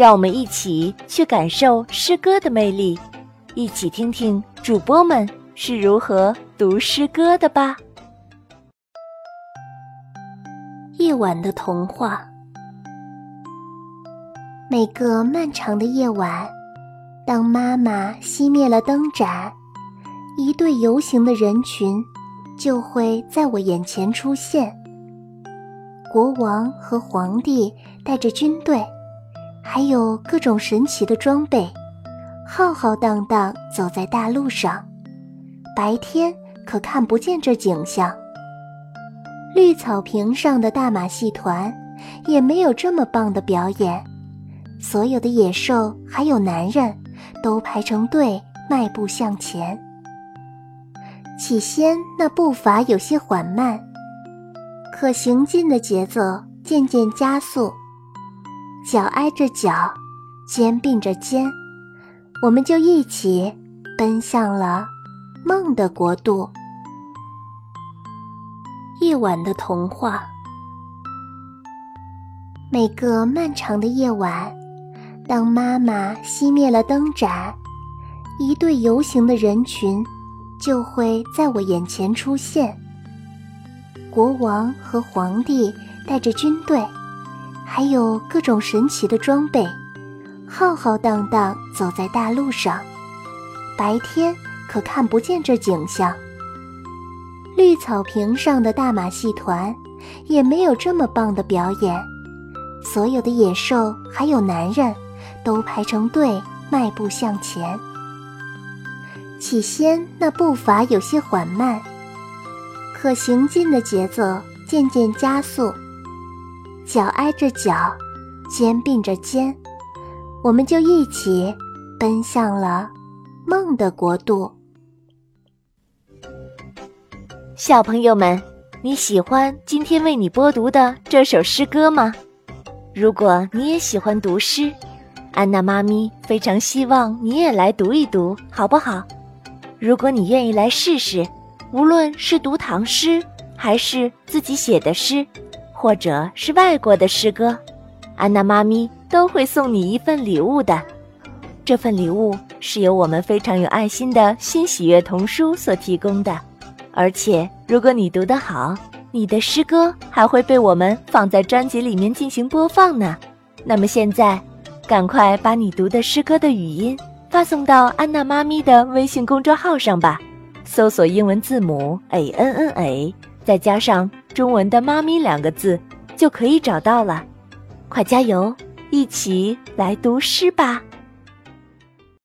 让我们一起去感受诗歌的魅力，一起听听主播们是如何读诗歌的吧。夜晚的童话。每个漫长的夜晚，当妈妈熄灭了灯盏，一队游行的人群就会在我眼前出现。国王和皇帝带着军队。还有各种神奇的装备，浩浩荡荡走在大路上。白天可看不见这景象。绿草坪上的大马戏团也没有这么棒的表演。所有的野兽还有男人，都排成队迈步向前。起先那步伐有些缓慢，可行进的节奏渐渐加速。脚挨着脚，肩并着肩，我们就一起奔向了梦的国度。夜晚的童话。每个漫长的夜晚，当妈妈熄灭了灯盏，一队游行的人群就会在我眼前出现。国王和皇帝带着军队。还有各种神奇的装备，浩浩荡荡走在大路上。白天可看不见这景象。绿草坪上的大马戏团也没有这么棒的表演。所有的野兽还有男人，都排成队迈步向前。起先那步伐有些缓慢，可行进的节奏渐渐加速。脚挨着脚，肩并着肩，我们就一起奔向了梦的国度。小朋友们，你喜欢今天为你播读的这首诗歌吗？如果你也喜欢读诗，安娜妈咪非常希望你也来读一读，好不好？如果你愿意来试试，无论是读唐诗还是自己写的诗。或者是外国的诗歌，安娜妈咪都会送你一份礼物的。这份礼物是由我们非常有爱心的新喜悦童书所提供的，而且如果你读得好，你的诗歌还会被我们放在专辑里面进行播放呢。那么现在，赶快把你读的诗歌的语音发送到安娜妈咪的微信公众号上吧，搜索英文字母 a n n a，再加上。中文的“妈咪”两个字就可以找到了，快加油，一起来读诗吧！